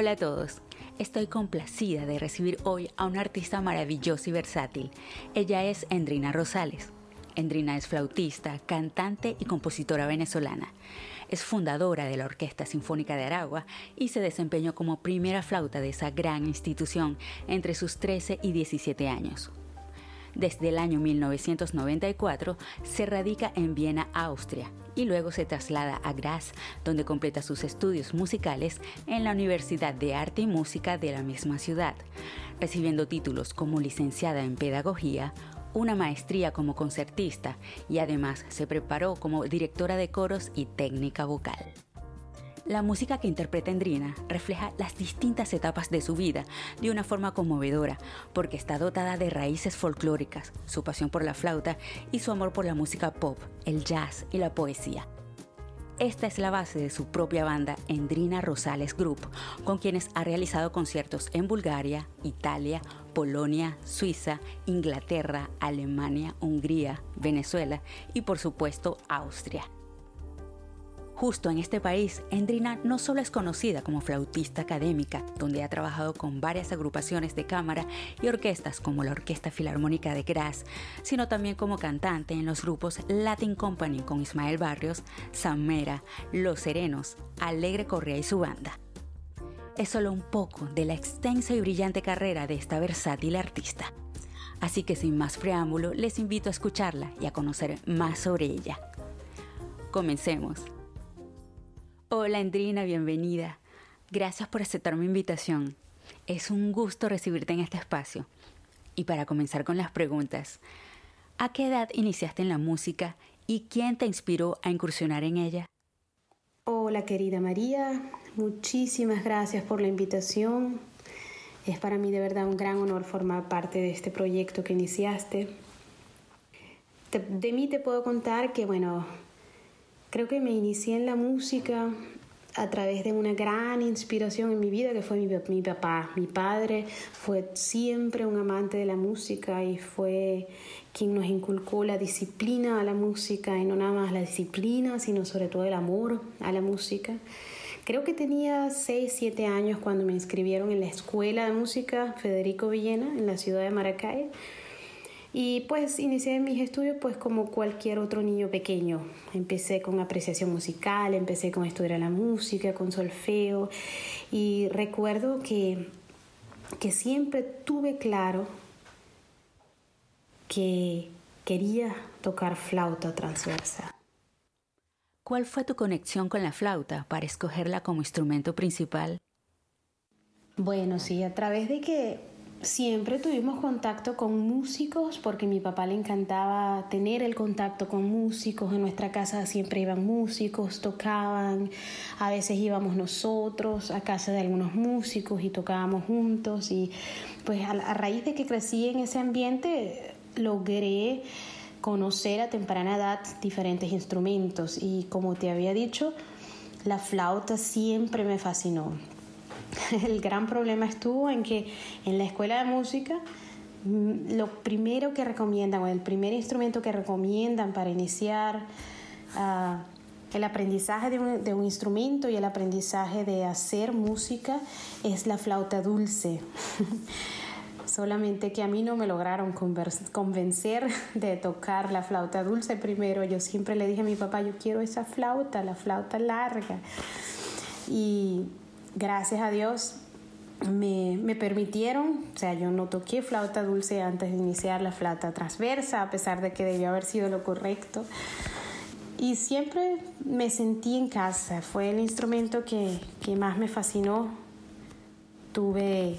Hola a todos. Estoy complacida de recibir hoy a una artista maravillosa y versátil. Ella es Endrina Rosales. Endrina es flautista, cantante y compositora venezolana. Es fundadora de la Orquesta Sinfónica de Aragua y se desempeñó como primera flauta de esa gran institución entre sus 13 y 17 años. Desde el año 1994 se radica en Viena, Austria, y luego se traslada a Graz, donde completa sus estudios musicales en la Universidad de Arte y Música de la misma ciudad, recibiendo títulos como licenciada en Pedagogía, una maestría como concertista y además se preparó como directora de coros y técnica vocal. La música que interpreta Endrina refleja las distintas etapas de su vida de una forma conmovedora, porque está dotada de raíces folclóricas, su pasión por la flauta y su amor por la música pop, el jazz y la poesía. Esta es la base de su propia banda Endrina Rosales Group, con quienes ha realizado conciertos en Bulgaria, Italia, Polonia, Suiza, Inglaterra, Alemania, Hungría, Venezuela y por supuesto Austria. Justo en este país, Endrina no solo es conocida como flautista académica, donde ha trabajado con varias agrupaciones de cámara y orquestas como la Orquesta Filarmónica de Graz, sino también como cantante en los grupos Latin Company con Ismael Barrios, Samera, Los Serenos, Alegre Correa y su banda. Es solo un poco de la extensa y brillante carrera de esta versátil artista. Así que sin más preámbulo, les invito a escucharla y a conocer más sobre ella. Comencemos. Hola Endrina, bienvenida. Gracias por aceptar mi invitación. Es un gusto recibirte en este espacio. Y para comenzar con las preguntas, ¿a qué edad iniciaste en la música y quién te inspiró a incursionar en ella? Hola querida María, muchísimas gracias por la invitación. Es para mí de verdad un gran honor formar parte de este proyecto que iniciaste. De, mí te puedo contar que, bueno, Creo que me inicié en la música a través de una gran inspiración en mi vida que fue mi, papá. Mi padre fue siempre un amante de la música y fue quien nos inculcó la disciplina a la música y no nada más la disciplina, sino sobre todo el amor a la música. Creo que tenía 6, 7 años cuando me inscribieron en la Escuela de Música Federico Villena en la ciudad de Maracay y pues inicié mis estudios pues como cualquier otro niño pequeño. Empecé con apreciación musical, empecé con estudiar la música, con solfeo y recuerdo que, que siempre tuve claro que quería tocar flauta transversa. ¿Cuál fue tu conexión con la flauta para escogerla como instrumento principal? Bueno, sí, a través de que siempre tuvimos contacto con músicos porque a mi papá le encantaba tener el contacto con músicos. En nuestra casa siempre iban músicos, tocaban. A veces íbamos nosotros a casa de algunos músicos y tocábamos juntos. Y pues a, a raíz de que crecí en ese ambiente, logré conocer a temprana edad diferentes instrumentos. Y como te había dicho, la flauta siempre me fascinó el gran problema estuvo en que en la escuela de música mm, lo primero que recomiendan, o el primer instrumento que recomiendan para iniciar ah, el aprendizaje de un, de un, instrumento y el aprendizaje de hacer música es la flauta dulce. Solamente que a mí no me lograron convencer de tocar la flauta dulce primero. Yo siempre le dije a mi papá, yo quiero esa flauta, la flauta larga. Y gracias a Dios me, me, permitieron, o sea, yo no toqué flauta dulce antes de iniciar la flauta transversa, a pesar de que debió haber sido lo correcto. Y siempre me sentí en casa, fue el instrumento que, que más me fascinó tuve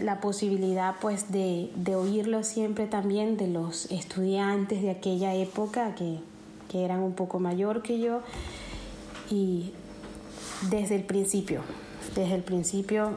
la posibilidad pues de, oírlo siempre también de los estudiantes de aquella época que, que eran un poco mayor que yo y desde el principio, desde el principio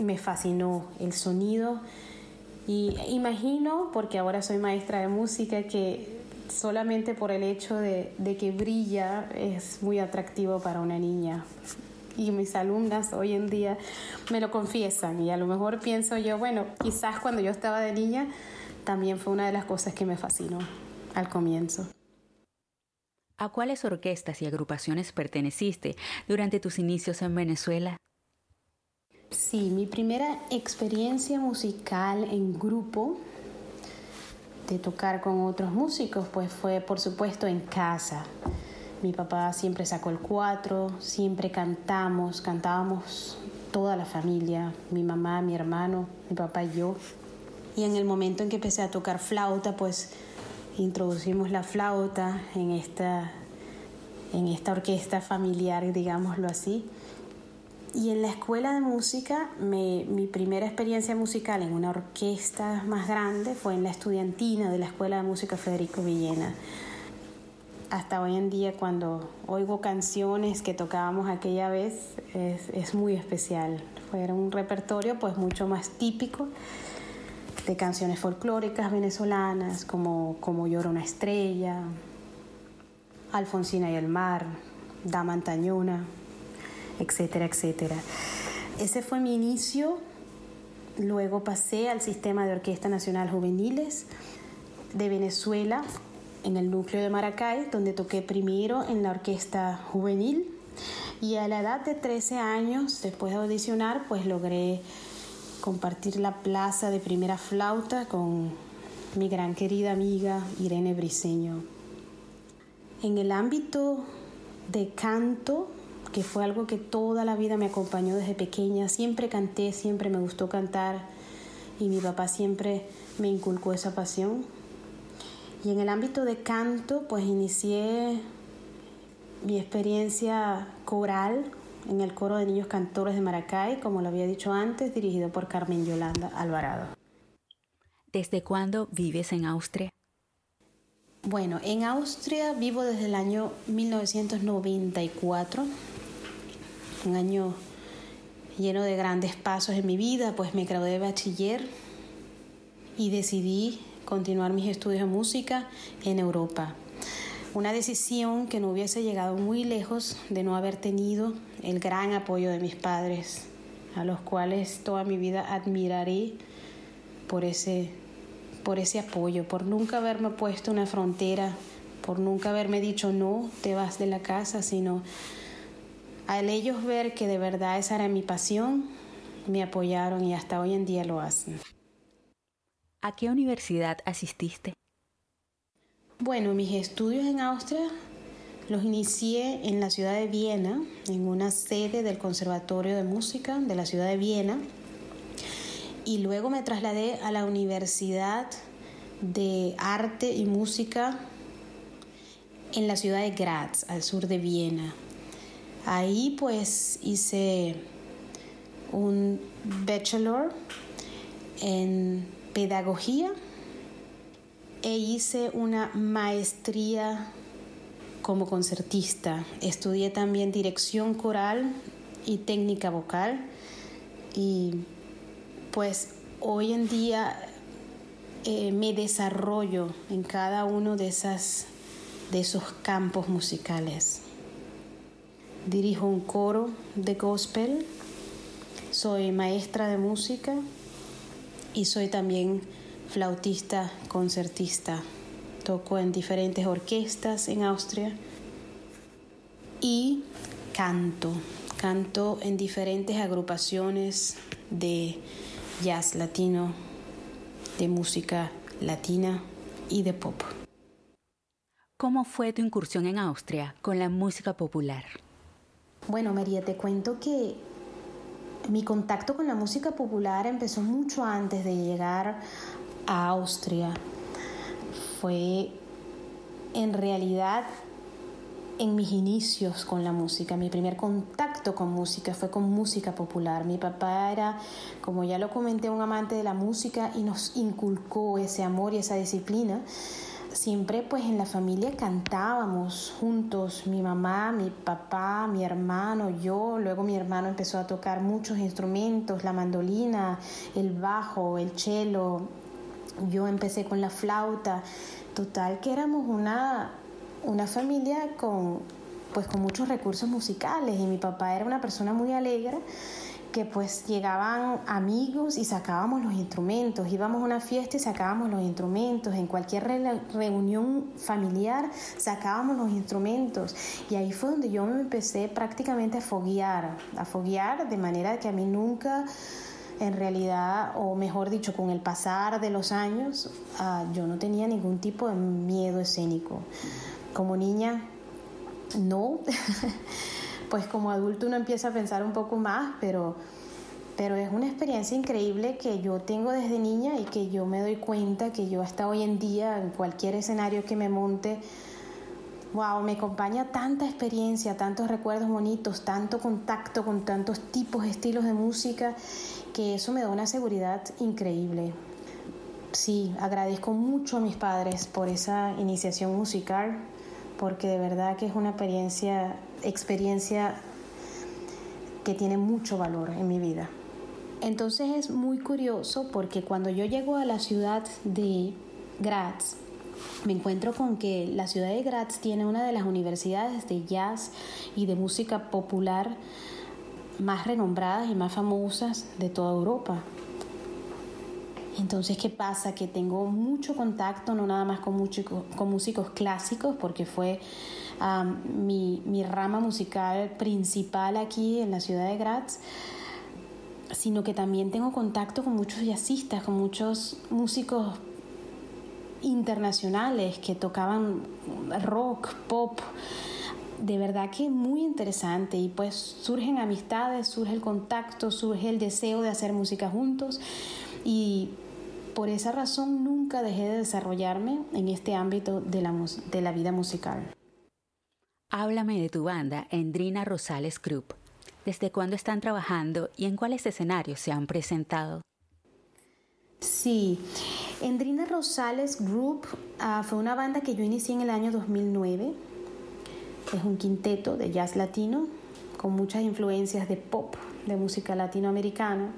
me fascinó el sonido y imagino, porque ahora soy maestra de música, que solamente por el hecho de, que brilla es muy atractivo para una niña y mis alumnas hoy en día me lo confiesan y a lo mejor pienso yo, bueno, quizás cuando yo estaba de niña también fue una de las cosas que me fascinó al comienzo. ¿A cuáles orquestas y agrupaciones perteneciste durante tus inicios en Venezuela? Sí, mi primera experiencia musical en grupo de tocar con otros músicos pues fue por supuesto en casa. Mi papá siempre sacó el cuatro, siempre cantamos, cantábamos toda la familia, mi mamá, mi hermano, mi papá y yo. Y en el momento en que empecé a tocar flauta, pues introducimos la flauta en esta, en esta orquesta familiar, digámoslo así. Y en la escuela de música, mi primera experiencia musical en una orquesta más grande fue en la estudiantina de la Escuela de Música Federico Villena hasta hoy en día cuando oigo canciones que tocábamos aquella vez es, muy especial. Fue un repertorio pues mucho más típico de canciones folclóricas venezolanas como Como llora una estrella, Alfonsina y el mar, Dama Antañona, etcétera, etcétera. Ese fue mi inicio. Luego pasé al sistema de Orquesta Nacional Juveniles de Venezuela en el núcleo de Maracay, donde toqué primero en la orquesta juvenil y a la edad de 13 años, después de audicionar, pues logré compartir la plaza de primera flauta con mi gran querida amiga Irene Briseño. En el ámbito de canto, que fue algo que toda la vida me acompañó desde pequeña, siempre canté, siempre me gustó cantar y mi papá siempre me inculcó esa pasión. Y en el ámbito de canto, pues inicié mi experiencia coral en el coro de niños cantores de Maracay, como lo había dicho antes, dirigido por Carmen Yolanda Alvarado. ¿Desde cuándo vives en Austria? Bueno, en Austria vivo desde el año 1994, un año lleno de grandes pasos en mi vida, pues me gradué de bachiller y decidí continuar mis estudios de música en Europa. Una decisión que no hubiese llegado muy lejos de no haber tenido el gran apoyo de mis padres, a los cuales toda mi vida admiraré por ese, por ese apoyo, por nunca haberme puesto una frontera, por nunca haberme dicho no, te vas de la casa, sino al ellos ver que de verdad esa era mi pasión, me apoyaron y hasta hoy en día lo hacen. ¿A qué universidad asististe? Bueno, mis estudios en Austria los inicié en la ciudad de Viena, en una sede del Conservatorio de Música de la ciudad de Viena, y luego me trasladé a la Universidad de Arte y Música en la ciudad de Graz, al sur de Viena. Ahí pues hice un bachelor en pedagogía e hice una maestría como concertista. Estudié también dirección coral y técnica vocal y pues hoy en día eh, me desarrollo en cada uno de, esas, de esos campos musicales. Dirijo un coro de gospel, soy maestra de música y soy también flautista concertista. Toco en diferentes orquestas en Austria y canto. Canto en diferentes agrupaciones de jazz latino, de música latina y de pop. ¿Cómo fue tu incursión en Austria con la música popular? Bueno, María, te cuento que mi contacto con la música popular empezó mucho antes de llegar a Austria. Fue en realidad en mis inicios con la música. Mi primer contacto con música fue con música popular. Mi papá era, como ya lo comenté, un amante de la música y nos inculcó ese amor y esa disciplina. Siempre pues en la familia cantábamos juntos, mi mamá, mi papá, mi hermano, yo. Luego mi hermano empezó a tocar muchos instrumentos, la mandolina, el bajo, el cello. Yo empecé con la flauta. Total que éramos una una familia con, pues, con muchos recursos musicales y mi papá era una persona muy alegre que pues llegaban amigos y sacábamos los instrumentos, íbamos a una fiesta y sacábamos los instrumentos, en cualquier reunión familiar sacábamos los instrumentos. Y ahí fue donde yo me empecé prácticamente a foguear, a foguear de manera que a mí nunca en realidad, o mejor dicho, con el pasar de los años, ah, yo no tenía ningún tipo de miedo escénico. Como niña, no. pues como adulto uno empieza a pensar un poco más, pero, pero es una experiencia increíble que yo tengo desde niña y que yo me doy cuenta que yo hasta hoy en día, en cualquier escenario que me monte, wow, me acompaña tanta experiencia, tantos recuerdos bonitos, tanto contacto con tantos tipos, estilos de música, que eso me da una seguridad increíble. Sí, agradezco mucho a mis padres por esa iniciación musical porque de verdad que es una experiencia, experiencia que tiene mucho valor en mi vida. Entonces es muy curioso porque cuando yo llego a la ciudad de Graz, me encuentro con que la ciudad de Graz tiene una de las universidades de jazz y de música popular más renombradas y más famosas de toda Europa. Entonces, ¿qué pasa? Que tengo mucho contacto, no nada más con, con músicos clásicos, porque fue mi, mi, rama musical principal aquí en la ciudad de Graz, sino que también tengo contacto con muchos jazzistas, con muchos músicos internacionales que tocaban rock, pop. De verdad que es muy interesante y pues surgen amistades, surge el contacto, surge el deseo de hacer música juntos y por esa razón nunca dejé de desarrollarme en este ámbito de la, de la vida musical. Háblame de tu banda, Endrina Rosales Group. ¿Desde cuándo están trabajando y en cuáles escenarios se han presentado? Sí, Endrina Rosales Group ah, fue una banda que yo inicié en el año 2009. Es un quinteto de jazz latino con muchas influencias de pop, de música latinoamericana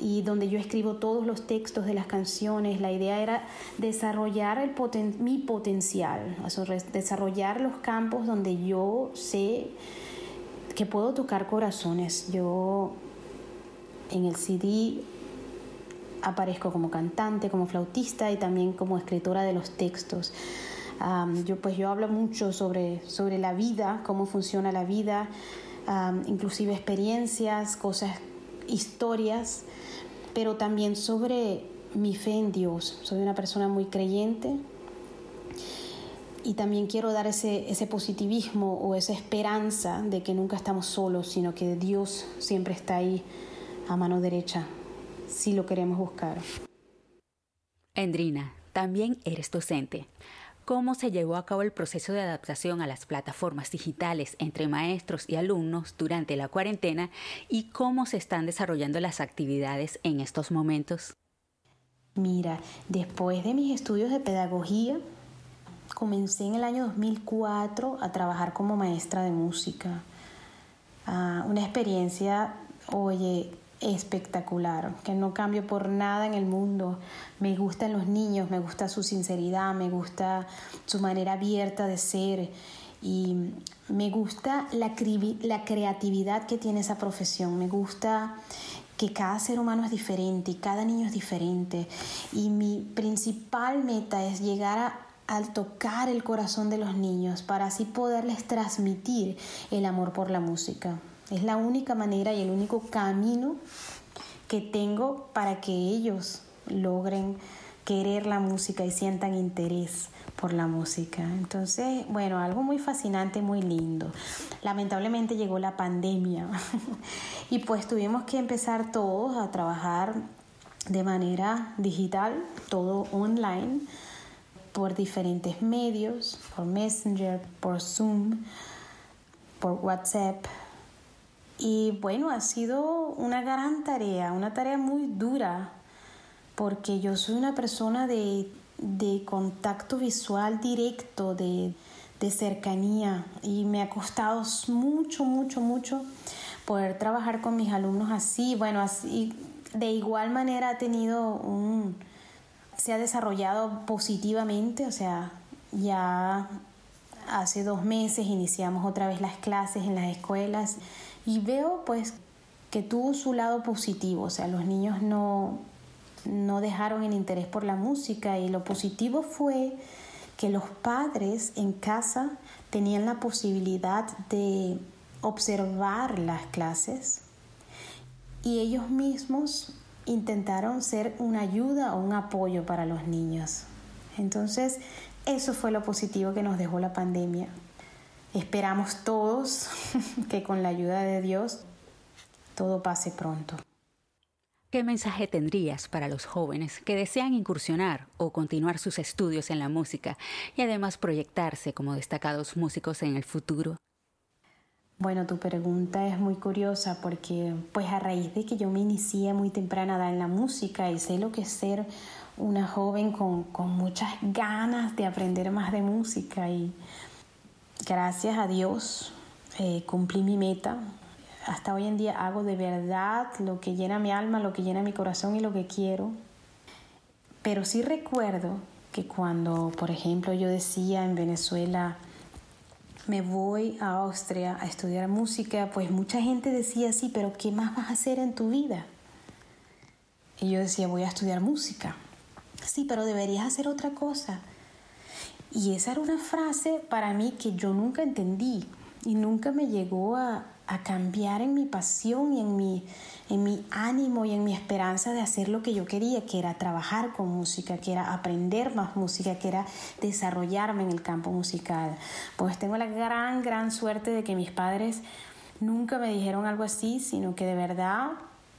y donde yo escribo todos los textos de las canciones. La idea era desarrollar mi potencial, desarrollar los campos donde yo sé que puedo tocar corazones. Yo en el CD aparezco como cantante, como flautista y también como escritora de los textos. Yo pues yo hablo mucho sobre, sobre la vida, cómo funciona la vida, inclusive experiencias, cosas, historias pero también sobre mi fe en Dios. Soy una persona muy creyente y también quiero dar ese, ese positivismo o esa esperanza de que nunca estamos solos, sino que Dios siempre está ahí a mano derecha, si lo queremos buscar. Endrina, también eres docente cómo se llevó a cabo el proceso de adaptación a las plataformas digitales entre maestros y alumnos durante la cuarentena y cómo se están desarrollando las actividades en estos momentos. Mira, después de mis estudios de pedagogía, comencé en el año 2004 a trabajar como maestra de música. Ah, una experiencia, oye, espectacular, que no cambio por nada en el mundo. Me gustan los niños, me gusta su sinceridad, me gusta su manera abierta de ser y me gusta la, la creatividad que tiene esa profesión, me gusta que cada ser humano es diferente y cada niño es diferente y mi principal meta es llegar a, al tocar el corazón de los niños para así poderles transmitir el amor por la música. Es la única manera y el único camino que tengo para que ellos logren querer la música y sientan interés por la música. Entonces, bueno, algo muy fascinante, muy lindo. Lamentablemente llegó la pandemia y pues tuvimos que empezar todos a trabajar de manera digital, todo online. por diferentes medios, por Messenger, por Zoom, por WhatsApp. Y bueno, ha sido una gran tarea, una tarea muy dura, porque yo soy una persona de, contacto visual directo, de, de cercanía, y me ha costado mucho, mucho, mucho poder trabajar con mis alumnos así. Bueno, así de igual manera ha tenido un se ha desarrollado positivamente, o sea, ya hace dos meses iniciamos otra vez las clases en las escuelas y veo pues que tuvo su lado positivo, o sea, los niños no, no dejaron el interés por la música y lo positivo fue que los padres en casa tenían la posibilidad de observar las clases y ellos mismos intentaron ser una ayuda o un apoyo para los niños. Entonces, eso fue lo positivo que nos dejó la pandemia. Esperamos todos que con la ayuda de Dios todo pase pronto. ¿Qué mensaje tendrías para los jóvenes que desean incursionar o continuar sus estudios en la música y además proyectarse como destacados músicos en el futuro? Bueno, tu pregunta es muy curiosa porque pues a raíz de que yo me inicié muy temprana en la música y sé lo que es ser una joven con, muchas ganas de aprender más de música y gracias a Dios eh, cumplí mi meta. Hasta hoy en día hago de verdad lo que llena mi alma, lo que llena mi corazón y lo que quiero. Pero sí recuerdo que cuando, por ejemplo, yo decía en Venezuela, me voy a Austria a estudiar música, pues mucha gente decía, sí, pero ¿qué más vas a hacer en tu vida? Y yo decía, voy a estudiar música. Sí, pero deberías hacer otra cosa. Y esa era una frase para mí que yo nunca entendí y nunca me llegó a, cambiar en mi pasión y en mi, en mi ánimo y en mi esperanza de hacer lo que yo quería, que era trabajar con música, que era aprender más música, que era desarrollarme en el campo musical. Pues tengo la gran, gran suerte de que mis padres nunca me dijeron algo así, sino que de verdad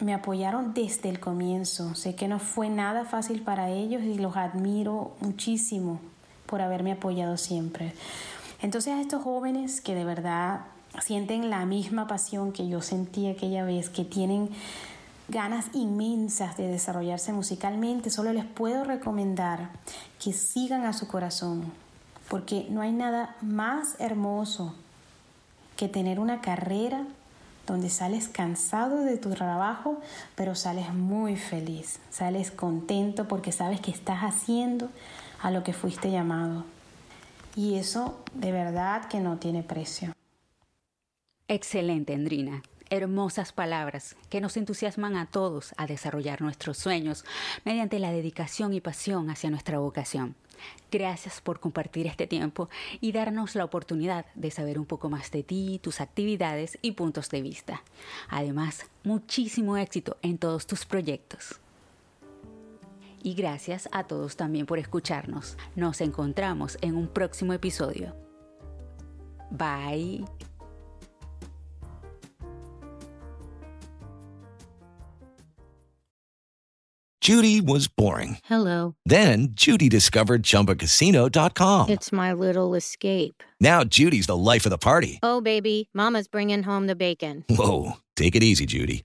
me apoyaron desde el comienzo. Sé que no fue nada fácil para ellos y los admiro muchísimo por haberme apoyado siempre. Entonces a estos jóvenes que de verdad sienten la misma pasión que yo sentí aquella vez, que tienen ganas inmensas de desarrollarse musicalmente, solo les puedo recomendar que sigan a su corazón, porque no hay nada más hermoso que tener una carrera donde sales cansado de tu trabajo, pero sales muy feliz, sales contento porque sabes que estás haciendo a lo que fuiste llamado. Y eso de verdad que no tiene precio. Excelente, Endrina. Hermosas palabras que nos entusiasman a todos a desarrollar nuestros sueños mediante la dedicación y pasión hacia nuestra vocación. Gracias por compartir este tiempo y darnos la oportunidad de saber un poco más de ti, tus actividades y puntos de vista. Además, muchísimo éxito en todos tus proyectos. Y gracias a todos también por escucharnos. Nos encontramos en un próximo episodio. Bye. Judy was boring. Hello. Then Judy discovered chumbacasino.com. It's my little escape. Now Judy's the life of the party. Oh, baby, Mama's bringing home the bacon. Whoa. Take it easy, Judy.